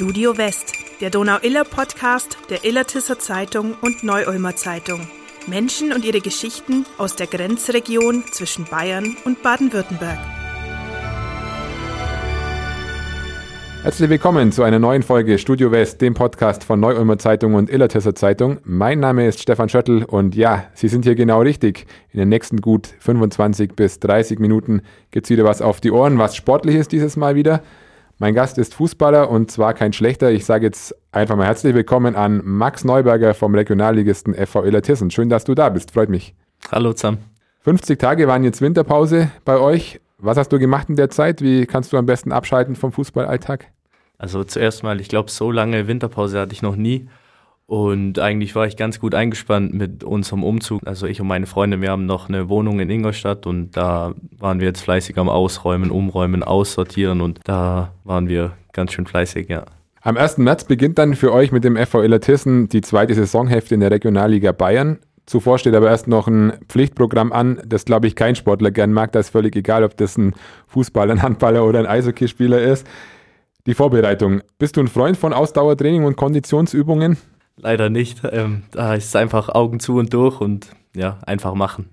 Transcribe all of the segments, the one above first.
Studio West, der Donau-Iller-Podcast der Illertisser Zeitung und Neu-Ulmer Zeitung. Menschen und ihre Geschichten aus der Grenzregion zwischen Bayern und Baden-Württemberg. Herzlich willkommen zu einer neuen Folge Studio West, dem Podcast von Neu-Ulmer Zeitung und Illertisser Zeitung. Mein Name ist Stefan Schöttl und ja, Sie sind hier genau richtig. In den nächsten gut 25 bis 30 Minuten gibt es wieder was auf die Ohren, was sportlich ist dieses Mal wieder. Mein Gast ist Fußballer und zwar kein schlechter. Ich sage jetzt einfach mal herzlich willkommen an Max Neuberger vom Regionalligisten FV Illertissen. Schön, dass du da bist, freut mich. Hallo zusammen. 50 Tage waren jetzt Winterpause bei euch. Was hast du gemacht in der Zeit? Wie kannst du am besten abschalten vom Fußballalltag? Also zuerst mal, ich glaube, so lange Winterpause hatte ich noch nie. Und eigentlich war ich ganz gut eingespannt mit unserem Umzug. Also ich und meine Freunde, wir haben noch eine Wohnung in Ingolstadt und da waren wir jetzt fleißig am Ausräumen, Umräumen, Aussortieren und da waren wir ganz schön fleißig, ja. Am 1. März beginnt dann für euch mit dem FV Illertissen die zweite Saisonhälfte in der Regionalliga Bayern. Zuvor steht aber erst noch ein Pflichtprogramm an, das glaube ich kein Sportler gern mag. Da ist völlig egal, ob das ein Fußballer, ein Handballer oder ein Eishockeyspieler ist. Die Vorbereitung. Bist du ein Freund von Ausdauertraining und Konditionsübungen? Leider nicht. Ähm, da ist es einfach Augen zu und durch und ja, einfach machen.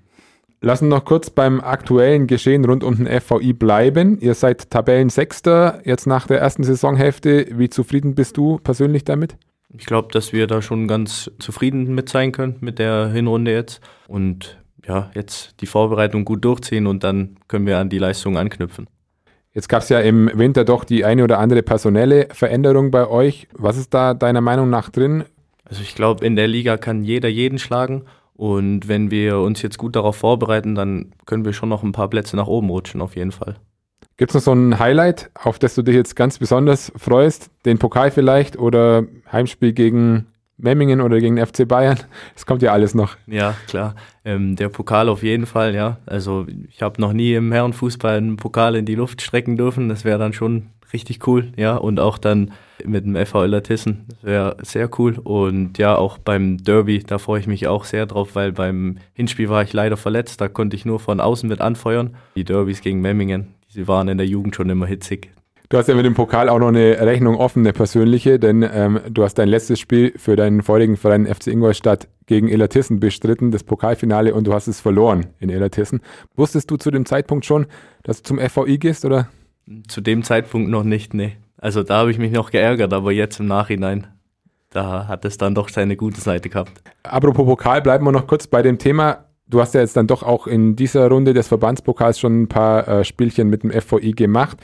Lassen noch kurz beim aktuellen Geschehen rund um den FVI bleiben. Ihr seid Tabellensechster jetzt nach der ersten Saisonhälfte. Wie zufrieden bist du persönlich damit? Ich glaube, dass wir da schon ganz zufrieden mit sein können mit der Hinrunde jetzt und ja, jetzt die Vorbereitung gut durchziehen und dann können wir an die Leistung anknüpfen. Jetzt gab es ja im Winter doch die eine oder andere personelle Veränderung bei euch. Was ist da deiner Meinung nach drin? Also ich glaube, in der Liga kann jeder jeden schlagen. Und wenn wir uns jetzt gut darauf vorbereiten, dann können wir schon noch ein paar Plätze nach oben rutschen, auf jeden Fall. Gibt es noch so ein Highlight, auf das du dich jetzt ganz besonders freust? Den Pokal vielleicht oder Heimspiel gegen Memmingen oder gegen FC Bayern? Es kommt ja alles noch. Ja, klar. Ähm, der Pokal auf jeden Fall, ja. Also ich habe noch nie im Herrenfußball einen Pokal in die Luft strecken dürfen. Das wäre dann schon richtig cool, ja. Und auch dann mit dem FV Illertissen, das wäre sehr cool. Und ja, auch beim Derby, da freue ich mich auch sehr drauf, weil beim Hinspiel war ich leider verletzt, da konnte ich nur von außen mit anfeuern. Die Derbys gegen Memmingen, die waren in der Jugend schon immer hitzig. Du hast ja mit dem Pokal auch noch eine Rechnung offen, eine persönliche, denn ähm, du hast dein letztes Spiel für deinen vorigen Verein FC Ingolstadt gegen Illertissen bestritten, das Pokalfinale, und du hast es verloren in Illertissen. Wusstest du zu dem Zeitpunkt schon, dass du zum FVI gehst, oder? Zu dem Zeitpunkt noch nicht, nee. Also da habe ich mich noch geärgert, aber jetzt im Nachhinein, da hat es dann doch seine gute Seite gehabt. Apropos Pokal, bleiben wir noch kurz bei dem Thema. Du hast ja jetzt dann doch auch in dieser Runde des Verbandspokals schon ein paar äh, Spielchen mit dem FVI gemacht.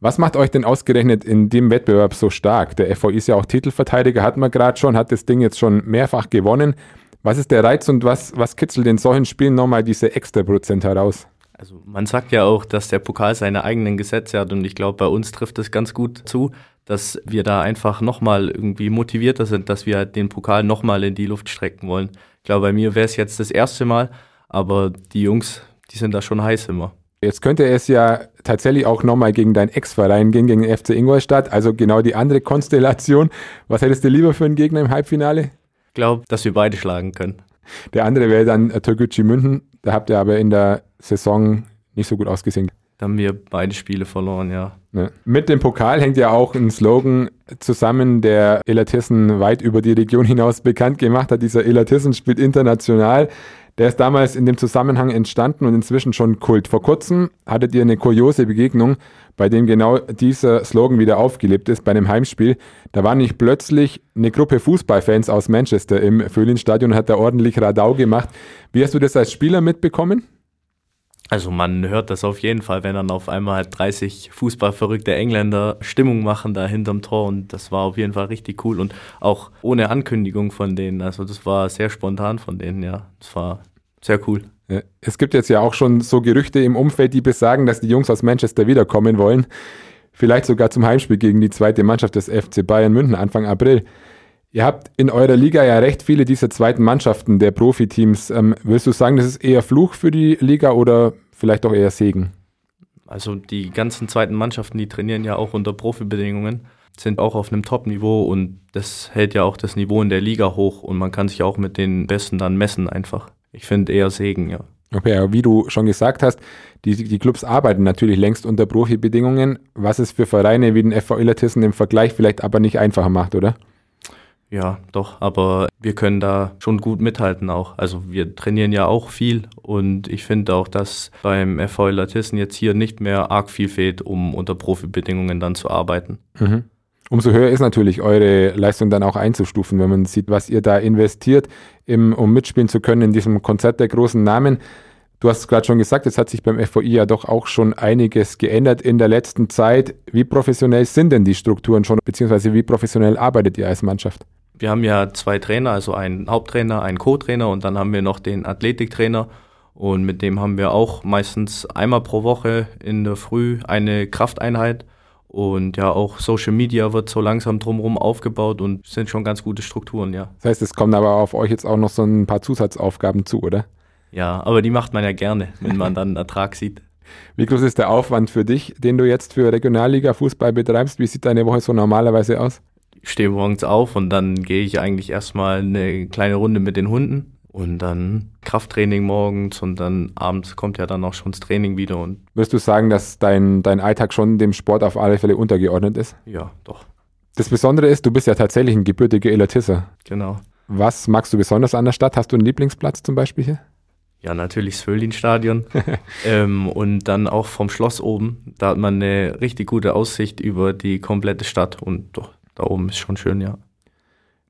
Was macht euch denn ausgerechnet in dem Wettbewerb so stark? Der FVI ist ja auch Titelverteidiger, hat man gerade schon, hat das Ding jetzt schon mehrfach gewonnen. Was ist der Reiz und was, was kitzelt in solchen Spielen nochmal diese extra Prozent heraus? Also man sagt ja auch, dass der Pokal seine eigenen Gesetze hat und ich glaube, bei uns trifft es ganz gut zu, dass wir da einfach nochmal irgendwie motivierter sind, dass wir den Pokal nochmal in die Luft strecken wollen. Ich glaube, bei mir wäre es jetzt das erste Mal, aber die Jungs, die sind da schon heiß immer. Jetzt könnte es ja tatsächlich auch nochmal gegen deinen Ex-Verein gehen, gegen den FC Ingolstadt, also genau die andere Konstellation. Was hättest du lieber für einen Gegner im Halbfinale? Ich glaube, dass wir beide schlagen können. Der andere wäre dann Toguchi München. Da habt ihr aber in der Saison nicht so gut ausgesehen. Da haben wir beide Spiele verloren, ja. ja. Mit dem Pokal hängt ja auch ein Slogan zusammen, der Elatissen weit über die Region hinaus bekannt gemacht hat. Dieser Elatissen spielt international. Der ist damals in dem Zusammenhang entstanden und inzwischen schon Kult. Vor kurzem hattet ihr eine kuriose Begegnung, bei dem genau dieser Slogan wieder aufgelebt ist, bei einem Heimspiel. Da war nicht plötzlich eine Gruppe Fußballfans aus Manchester im Föhlinstadion und hat da ordentlich Radau gemacht. Wie hast du das als Spieler mitbekommen? Also man hört das auf jeden Fall, wenn dann auf einmal halt 30 fußballverrückte Engländer Stimmung machen da hinterm Tor und das war auf jeden Fall richtig cool und auch ohne Ankündigung von denen. Also das war sehr spontan von denen, ja. Das war sehr cool. Es gibt jetzt ja auch schon so Gerüchte im Umfeld, die besagen, dass die Jungs aus Manchester wiederkommen wollen. Vielleicht sogar zum Heimspiel gegen die zweite Mannschaft des FC Bayern München Anfang April. Ihr habt in eurer Liga ja recht viele dieser zweiten Mannschaften der Profiteams. Ähm, würdest du sagen, das ist eher Fluch für die Liga oder vielleicht auch eher Segen? Also die ganzen zweiten Mannschaften, die trainieren ja auch unter Profibedingungen, sind auch auf einem Top-Niveau und das hält ja auch das Niveau in der Liga hoch und man kann sich auch mit den Besten dann messen einfach. Ich finde eher Segen, ja. Okay, aber wie du schon gesagt hast, die, die Clubs arbeiten natürlich längst unter Profibedingungen, was es für Vereine wie den FV Illertissen im Vergleich vielleicht aber nicht einfacher macht, oder? Ja, doch, aber wir können da schon gut mithalten auch. Also wir trainieren ja auch viel und ich finde auch, dass beim FV Illertissen jetzt hier nicht mehr arg viel fehlt, um unter Profibedingungen dann zu arbeiten. Mhm. Umso höher ist natürlich eure Leistung dann auch einzustufen, wenn man sieht, was ihr da investiert, im, um mitspielen zu können in diesem Konzert der großen Namen. Du hast es gerade schon gesagt, es hat sich beim FVI ja doch auch schon einiges geändert in der letzten Zeit. Wie professionell sind denn die Strukturen schon, beziehungsweise wie professionell arbeitet ihr als Mannschaft? Wir haben ja zwei Trainer, also einen Haupttrainer, einen Co-Trainer und dann haben wir noch den Athletiktrainer. Und mit dem haben wir auch meistens einmal pro Woche in der Früh eine Krafteinheit. Und ja, auch Social Media wird so langsam drumherum aufgebaut und sind schon ganz gute Strukturen, ja. Das heißt, es kommen aber auf euch jetzt auch noch so ein paar Zusatzaufgaben zu, oder? Ja, aber die macht man ja gerne, wenn man dann einen Ertrag sieht. Wie groß ist der Aufwand für dich, den du jetzt für Regionalliga Fußball betreibst? Wie sieht deine Woche so normalerweise aus? Ich stehe morgens auf und dann gehe ich eigentlich erstmal eine kleine Runde mit den Hunden und dann Krafttraining morgens und dann abends kommt ja dann auch schon das Training wieder. Und Würdest du sagen, dass dein, dein Alltag schon dem Sport auf alle Fälle untergeordnet ist? Ja, doch. Das Besondere ist, du bist ja tatsächlich ein gebürtiger Illertisser. Genau. Was magst du besonders an der Stadt? Hast du einen Lieblingsplatz zum Beispiel hier? Ja, natürlich das Föhlin-Stadion. ähm, und dann auch vom Schloss oben. Da hat man eine richtig gute Aussicht über die komplette Stadt. Und doch, da oben ist schon schön, ja.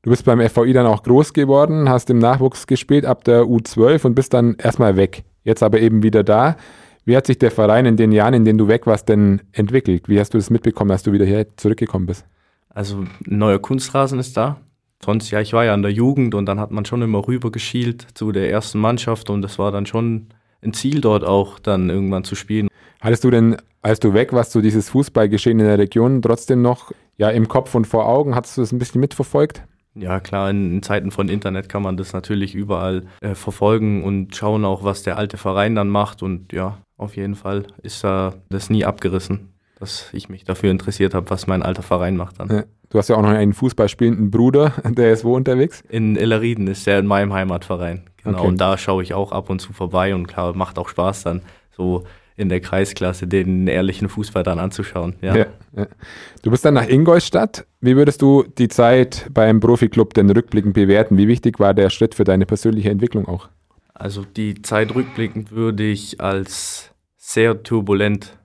Du bist beim FVI dann auch groß geworden, hast im Nachwuchs gespielt ab der U12 und bist dann erstmal weg. Jetzt aber eben wieder da. Wie hat sich der Verein in den Jahren, in denen du weg warst, denn entwickelt? Wie hast du das mitbekommen, dass du wieder hier zurückgekommen bist? Also ein neuer Kunstrasen ist da. Sonst, ja, ich war ja in der Jugend und dann hat man schon immer rüber geschielt zu der ersten Mannschaft und das war dann schon ein Ziel dort auch dann irgendwann zu spielen. Hattest du denn, als du weg warst, so dieses Fußballgeschehen in der Region trotzdem noch ja im Kopf und vor Augen? Hattest du das ein bisschen mitverfolgt? Ja, klar, in, in Zeiten von Internet kann man das natürlich überall äh, verfolgen und schauen auch, was der alte Verein dann macht. Und ja, auf jeden Fall ist da das nie abgerissen, dass ich mich dafür interessiert habe, was mein alter Verein macht dann. Ja. Du hast ja auch noch einen fußballspielenden Bruder, der ist wo unterwegs? In Illerrieden ist der in meinem Heimatverein. Genau, Okay. und da schaue ich auch ab und zu vorbei und klar, macht auch Spaß dann so in der Kreisklasse den ehrlichen Fußball dann anzuschauen. Ja. Ja, ja. Du bist dann nach Ingolstadt. Wie würdest du die Zeit beim Profiklub denn rückblickend bewerten? Wie wichtig war der Schritt für deine persönliche Entwicklung auch? Also die Zeit rückblickend würde ich als sehr turbulent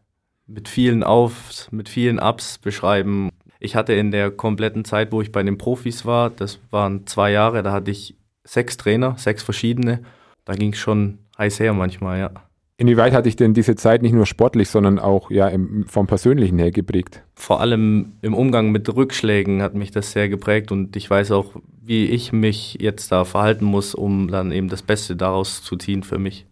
mit vielen Aufs, mit vielen Ups beschreiben. Ich hatte in der kompletten Zeit, wo ich bei den Profis war, das waren zwei Jahre, da hatte ich sechs Trainer, sechs verschiedene. Da ging es schon heiß her manchmal, ja. Inwieweit hat dich denn diese Zeit nicht nur sportlich, sondern auch ja, im, vom Persönlichen her geprägt? Vor allem im Umgang mit Rückschlägen hat mich das sehr geprägt und ich weiß auch, wie ich mich jetzt da verhalten muss, um dann eben das Beste daraus zu ziehen für mich.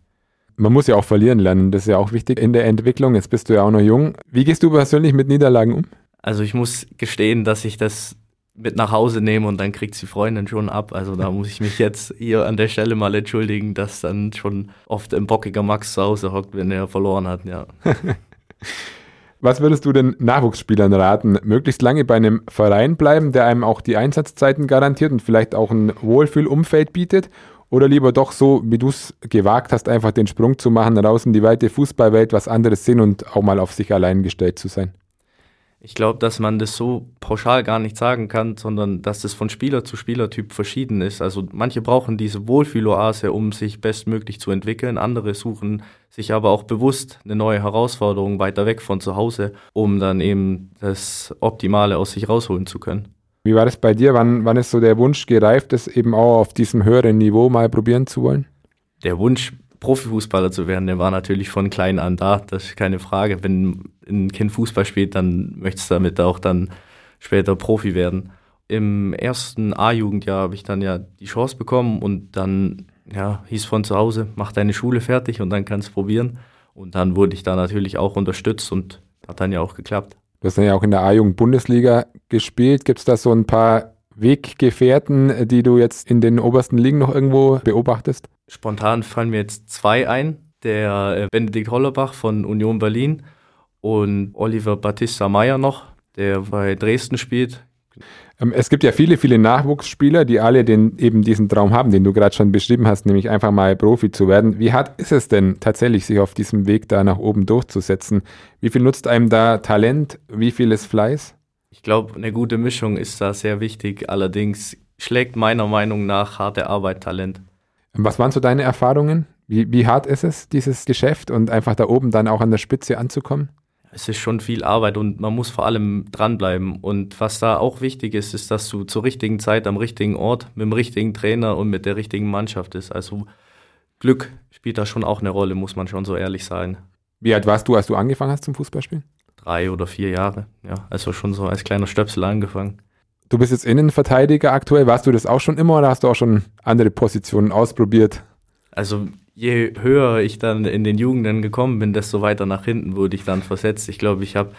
Man muss ja auch verlieren lernen, das ist ja auch wichtig in der Entwicklung. Jetzt bist du ja auch noch jung. Wie gehst du persönlich mit Niederlagen um? Also ich muss gestehen, dass ich das mit nach Hause nehme und dann kriegt die Freundin schon ab. Also da muss ich mich jetzt hier an der Stelle mal entschuldigen, dass dann schon oft ein bockiger Max zu Hause hockt, wenn er verloren hat, ja. Was würdest du den Nachwuchsspielern raten? Möglichst lange bei einem Verein bleiben, der einem auch die Einsatzzeiten garantiert und vielleicht auch ein Wohlfühlumfeld bietet? Oder lieber doch so, wie du es gewagt hast, einfach den Sprung zu machen, raus in die weite Fußballwelt, was anderes sehen und auch mal auf sich allein gestellt zu sein? Ich glaube, dass man das so pauschal gar nicht sagen kann, sondern dass das von Spieler zu Spielertyp verschieden ist. Also manche brauchen diese Wohlfühloase, um sich bestmöglich zu entwickeln. Andere suchen sich aber auch bewusst eine neue Herausforderung weiter weg von zu Hause, um dann eben das Optimale aus sich rausholen zu können. Wie war das bei dir? Wann, wann ist so der Wunsch gereift, das eben auch auf diesem höheren Niveau mal probieren zu wollen? Der Wunsch, Profifußballer zu werden, der war natürlich von klein an da, das ist keine Frage. Wenn ein Kind Fußball spielt, dann möchtest du damit auch dann später Profi werden. Im ersten A-Jugendjahr habe ich dann ja die Chance bekommen und dann ja, hieß von zu Hause, mach deine Schule fertig und dann kannst du probieren. Und dann wurde ich da natürlich auch unterstützt und hat dann ja auch geklappt. Du hast dann ja auch in der A-Jugend-Bundesliga gespielt. Gibt es da so ein paar Weggefährten, die du jetzt in den obersten Ligen noch irgendwo beobachtest? Spontan fallen mir jetzt zwei ein. Der äh, Benedikt Hollerbach von Union Berlin und Oliver Battista Meyer noch, der bei Dresden spielt. Ähm, es gibt ja viele, viele Nachwuchsspieler, die alle den, eben diesen Traum haben, den du gerade schon beschrieben hast, nämlich einfach mal Profi zu werden. Wie hart ist es denn tatsächlich, sich auf diesem Weg da nach oben durchzusetzen? Wie viel nutzt einem da Talent? Wie viel ist Fleiß? Ich glaube, eine gute Mischung ist da sehr wichtig. Allerdings schlägt meiner Meinung nach harte Arbeit Talent. Was waren so deine Erfahrungen? Wie, wie hart ist es, dieses Geschäft und einfach da oben dann auch an der Spitze anzukommen? es ist schon viel Arbeit und man muss vor allem dranbleiben. Und was da auch wichtig ist, ist, dass du zur richtigen Zeit am richtigen Ort mit dem richtigen Trainer und mit der richtigen Mannschaft ist. Also Glück spielt da schon auch eine Rolle, muss man schon so ehrlich sein. Wie alt warst du, als du angefangen hast zum Fußballspielen? Drei oder vier Jahre, ja. Also schon so als kleiner Stöpsel angefangen. Du bist jetzt Innenverteidiger aktuell. Warst du das auch schon immer oder hast du auch schon andere Positionen ausprobiert? Also je höher ich dann in den Jugenden gekommen bin, desto weiter nach hinten wurde ich dann versetzt. Ich glaube, ich habe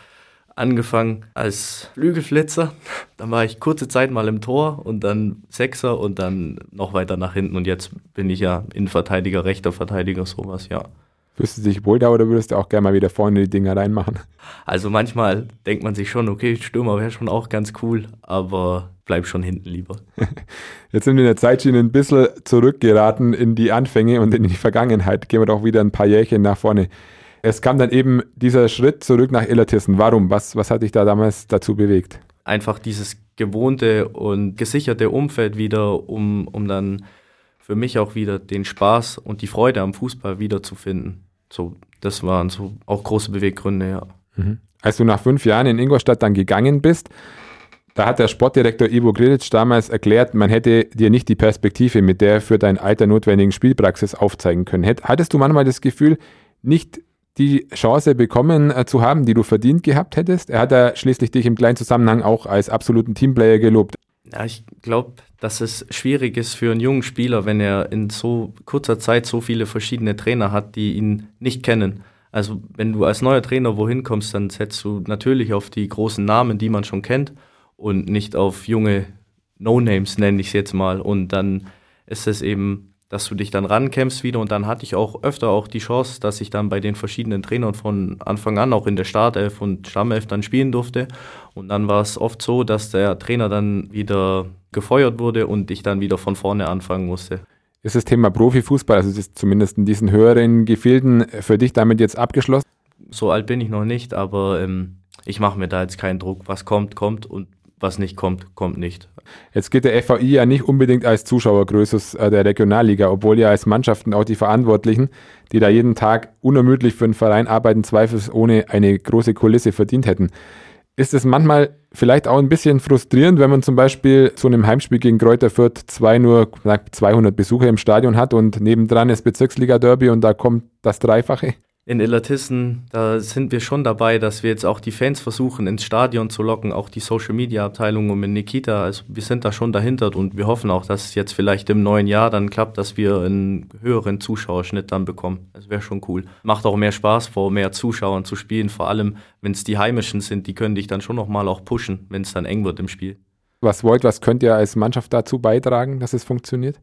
angefangen als Flügelflitzer, dann war ich kurze Zeit mal im Tor und dann Sechser und dann noch weiter nach hinten und jetzt bin ich ja Innenverteidiger, rechter Verteidiger, sowas, ja. Fühlst du dich wohl da oder würdest du auch gerne mal wieder vorne die Dinger reinmachen? Also manchmal denkt man sich schon, okay, Stürmer wäre schon auch ganz cool, aber bleib schon hinten lieber. Jetzt sind wir in der Zeitschiene ein bisschen zurückgeraten in die Anfänge und in die Vergangenheit. Gehen wir doch wieder ein paar Jährchen nach vorne. Es kam dann eben dieser Schritt zurück nach Illertissen. Warum? Was, was hat dich da damals dazu bewegt? Einfach dieses gewohnte und gesicherte Umfeld wieder, um, um dann für mich auch wieder den Spaß und die Freude am Fußball wiederzufinden. So, das waren so auch große Beweggründe, ja. Mhm. Als du nach fünf Jahren in Ingolstadt dann gegangen bist, da hat der Sportdirektor Ivo Grilic damals erklärt, man hätte dir nicht die Perspektive mit der für dein Alter notwendigen Spielpraxis aufzeigen können. Hattest du manchmal das Gefühl, nicht die Chance bekommen äh, zu haben, die du verdient gehabt hättest? Er hat ja schließlich dich im kleinen Zusammenhang auch als absoluten Teamplayer gelobt. Ja, ich glaube, dass es schwierig ist für einen jungen Spieler, wenn er in so kurzer Zeit so viele verschiedene Trainer hat, die ihn nicht kennen. Also wenn du als neuer Trainer wohin kommst, dann setzt du natürlich auf die großen Namen, die man schon kennt und nicht auf junge No-Names, nenne ich es jetzt mal. Und dann ist es eben dass du dich dann rankämpfst wieder und dann hatte ich auch öfter auch die Chance, dass ich dann bei den verschiedenen Trainern von Anfang an auch in der Startelf und Stammelf dann spielen durfte und dann war es oft so, dass der Trainer dann wieder gefeuert wurde und ich dann wieder von vorne anfangen musste. Ist das Thema Profifußball, also ist zumindest in diesen höheren Gefilden für dich damit jetzt abgeschlossen? So alt bin ich noch nicht, aber ähm, ich mache mir da jetzt keinen Druck. Was kommt, kommt und was nicht kommt, kommt nicht. Jetzt geht der FAI ja nicht unbedingt als Zuschauergröße äh, der Regionalliga, obwohl ja als Mannschaften auch die Verantwortlichen, die da jeden Tag unermüdlich für den Verein arbeiten, zweifelsohne eine große Kulisse verdient hätten. Ist es manchmal vielleicht auch ein bisschen frustrierend, wenn man zum Beispiel zu einem Heimspiel gegen Kräuter Fürth zwei nur 200 Besucher im Stadion hat und nebendran ist Bezirksliga-Derby und da kommt das Dreifache? In Illertissen, da sind wir schon dabei, dass wir jetzt auch die Fans versuchen, ins Stadion zu locken, auch die Social Media Abteilung und mit Nikita. Also wir sind da schon dahinter und wir hoffen auch, dass es jetzt vielleicht im neuen Jahr dann klappt, dass wir einen höheren Zuschauerschnitt dann bekommen. Das wäre schon cool. Macht auch mehr Spaß, vor mehr Zuschauern zu spielen, vor allem wenn es die Heimischen sind, die können dich dann schon nochmal auch pushen, wenn es dann eng wird im Spiel. Was wollt, was könnt ihr als Mannschaft dazu beitragen, dass es funktioniert?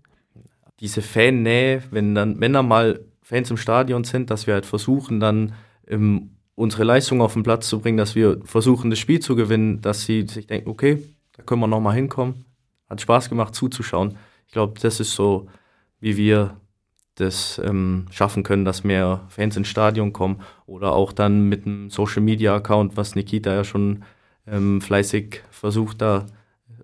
Diese Fannähe, wenn dann, wenn er mal Fans im Stadion sind, dass wir halt versuchen, dann ähm, unsere Leistung auf den Platz zu bringen, dass wir versuchen, das Spiel zu gewinnen, dass sie sich denken, okay, da können wir nochmal hinkommen. Hat Spaß gemacht zuzuschauen. Ich glaube, das ist so, wie wir das ähm, schaffen können, dass mehr Fans ins Stadion kommen oder auch dann mit einem Social Media Account, was Nikita ja schon ähm, fleißig versucht, da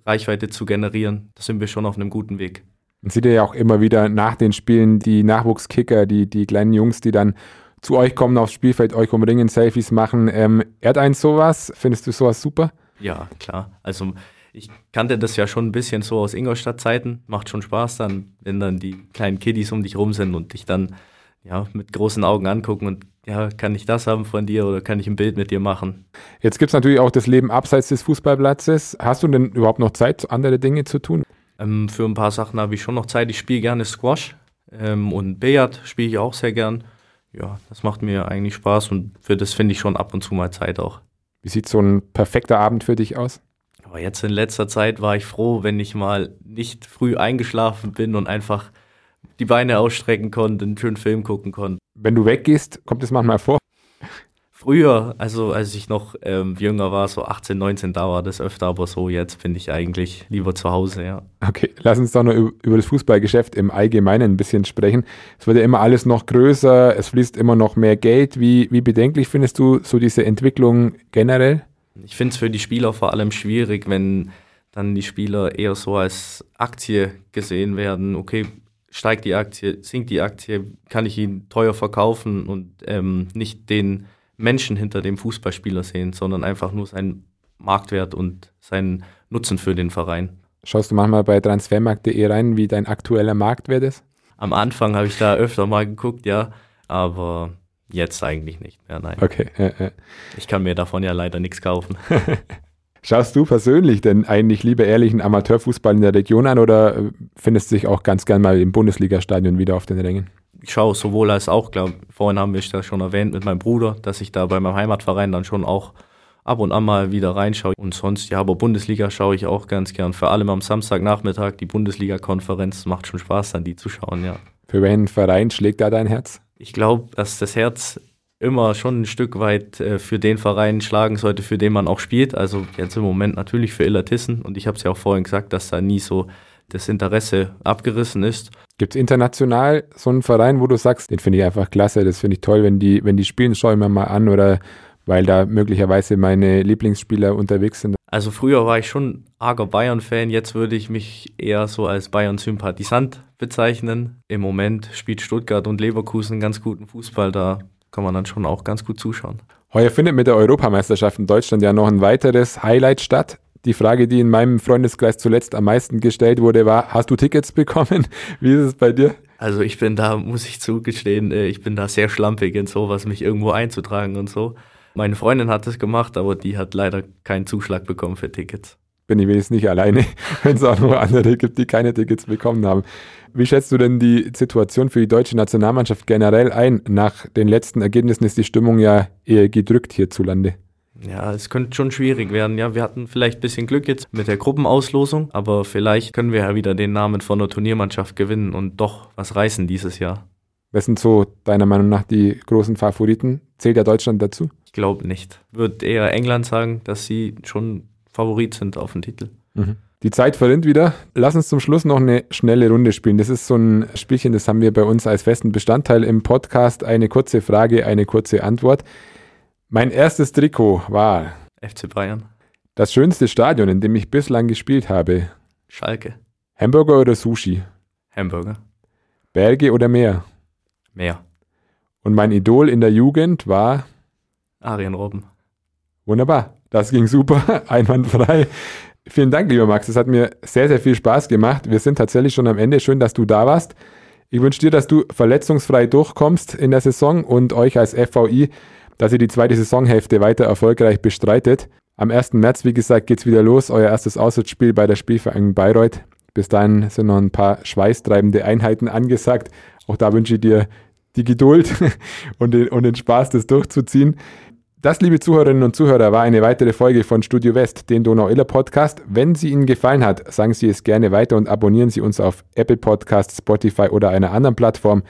Reichweite zu generieren. Da sind wir schon auf einem guten Weg. Man sieht ja auch immer wieder nach den Spielen die Nachwuchskicker, die, die kleinen Jungs, die dann zu euch kommen aufs Spielfeld, euch umringen, Selfies machen. Ähm, ehrt eins sowas? Findest du sowas super? Ja, klar. Also ich kannte das ja schon ein bisschen so aus Ingolstadt-Zeiten. Macht schon Spaß dann, wenn dann die kleinen Kiddies um dich rum sind und dich dann ja, mit großen Augen angucken und ja, kann ich das haben von dir oder kann ich ein Bild mit dir machen? Jetzt gibt es natürlich auch das Leben abseits des Fußballplatzes. Hast du denn überhaupt noch Zeit, andere Dinge zu tun? Ähm, für ein paar Sachen habe ich schon noch Zeit. Ich spiele gerne Squash ähm, und Billard spiele ich auch sehr gern. Ja, das macht mir eigentlich Spaß und für das finde ich schon ab und zu mal Zeit auch. Wie sieht so ein perfekter Abend für dich aus? Aber jetzt in letzter Zeit war ich froh, wenn ich mal nicht früh eingeschlafen bin und einfach die Beine ausstrecken konnte, einen schönen Film gucken konnte. Wenn du weggehst, kommt es manchmal vor? Früher, also als ich noch ähm, jünger war, so 18, 19, da war das öfter, aber so jetzt bin ich eigentlich lieber zu Hause, ja. Okay, lass uns doch noch über das Fußballgeschäft im Allgemeinen ein bisschen sprechen. Es wird ja immer alles noch größer, es fließt immer noch mehr Geld. Wie, wie bedenklich findest du so diese Entwicklung generell? Ich finde es für die Spieler vor allem schwierig, wenn dann die Spieler eher so als Aktie gesehen werden. Okay, steigt die Aktie, sinkt die Aktie, kann ich ihn teuer verkaufen und ähm, nicht den Menschen hinter dem Fußballspieler sehen, sondern einfach nur seinen Marktwert und seinen Nutzen für den Verein. Schaust du manchmal bei transfermarkt.de rein, wie dein aktueller Marktwert ist? Am Anfang habe ich da öfter mal geguckt, ja, aber jetzt eigentlich nicht mehr, nein. Okay. Äh, äh. Ich kann mir davon ja leider nichts kaufen. Schaust du persönlich denn eigentlich lieber ehrlichen Amateurfußball in der Region an oder äh, findest du dich auch ganz gern mal im Bundesligastadion wieder auf den Rängen? Ich schaue sowohl als auch, glaube vorhin haben wir es ja schon erwähnt mit meinem Bruder, dass ich da bei meinem Heimatverein dann schon auch ab und an mal wieder reinschaue. Und sonst, ja, aber Bundesliga schaue ich auch ganz gern. Vor allem am Samstagnachmittag, die Bundesliga-Konferenz, macht schon Spaß, dann die zu schauen, ja. Für welchen Verein schlägt da dein Herz? Ich glaube, dass das Herz immer schon ein Stück weit äh, für den Verein schlagen sollte, für den man auch spielt. Also jetzt im Moment natürlich für Illertissen. Und ich habe es ja auch vorhin gesagt, dass da nie so das Interesse abgerissen ist. Gibt es international so einen Verein, wo du sagst, den finde ich einfach klasse, das finde ich toll, wenn die, wenn die spielen, schaue ich mir mal an oder weil da möglicherweise meine Lieblingsspieler unterwegs sind. Also früher war ich schon arger Bayern-Fan, jetzt würde ich mich eher so als Bayern-Sympathisant bezeichnen. Im Moment spielt Stuttgart und Leverkusen ganz guten Fußball, da kann man dann schon auch ganz gut zuschauen. Heuer findet mit der Europameisterschaft in Deutschland ja noch ein weiteres Highlight statt. Die Frage, die in meinem Freundeskreis zuletzt am meisten gestellt wurde, war, hast du Tickets bekommen? Wie ist es bei dir? Also ich bin da, muss ich zugestehen, äh, ich bin da sehr schlampig in sowas, mich irgendwo einzutragen und so. Meine Freundin hat es gemacht, aber die hat leider keinen Zuschlag bekommen für Tickets. Bin ich wenigstens nicht alleine, wenn es auch noch andere gibt, die keine Tickets bekommen haben. Wie schätzt du denn die Situation für die deutsche Nationalmannschaft generell ein? Nach den letzten Ergebnissen ist die Stimmung ja eher gedrückt hierzulande. Ja, es könnte schon schwierig werden. Ja, wir hatten vielleicht ein bisschen Glück jetzt mit der Gruppenauslosung, aber vielleicht können wir ja wieder den Namen von der Turniermannschaft gewinnen und doch was reißen dieses Jahr. Wer sind so deiner Meinung nach die großen Favoriten? Zählt ja Deutschland dazu? Ich glaube nicht. Würde eher England sagen, dass sie schon Favorit sind auf den Titel. Mhm. Die Zeit verrinnt wieder. Lass uns zum Schluss noch eine schnelle Runde spielen. Das ist so ein Spielchen, das haben wir bei uns als festen Bestandteil im Podcast. Eine kurze Frage, eine kurze Antwort. Mein erstes Trikot war FC Bayern. Das schönste Stadion, in dem ich bislang gespielt habe. Schalke. Hamburger oder Sushi? Hamburger. Berge oder Meer? Meer. Und mein Idol in der Jugend war Arjen Robben. Wunderbar. Das ging super, einwandfrei. Vielen Dank, lieber Max. Es hat mir sehr, sehr viel Spaß gemacht. Wir sind tatsächlich schon am Ende. Schön, dass du da warst. Ich wünsche dir, dass du verletzungsfrei durchkommst in der Saison und euch als FVI dass ihr die zweite Saisonhälfte weiter erfolgreich bestreitet. Am 1. März, wie gesagt, geht's wieder los. Euer erstes Auswärtsspiel bei der Spielvereinigung Bayreuth. Bis dahin sind noch ein paar schweißtreibende Einheiten angesagt. Auch da wünsche ich dir die Geduld und den, und den Spaß, das durchzuziehen. Das, liebe Zuhörerinnen und Zuhörer, war eine weitere Folge von Studio West, den Donau-Iller Podcast. Wenn sie Ihnen gefallen hat, sagen Sie es gerne weiter und abonnieren Sie uns auf Apple Podcasts, Spotify oder einer anderen Plattform.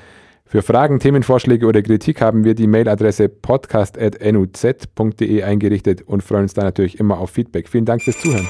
Für Fragen, Themenvorschläge oder Kritik haben wir die Mailadresse podcast.nuz.de eingerichtet und freuen uns da natürlich immer auf Feedback. Vielen Dank fürs Zuhören.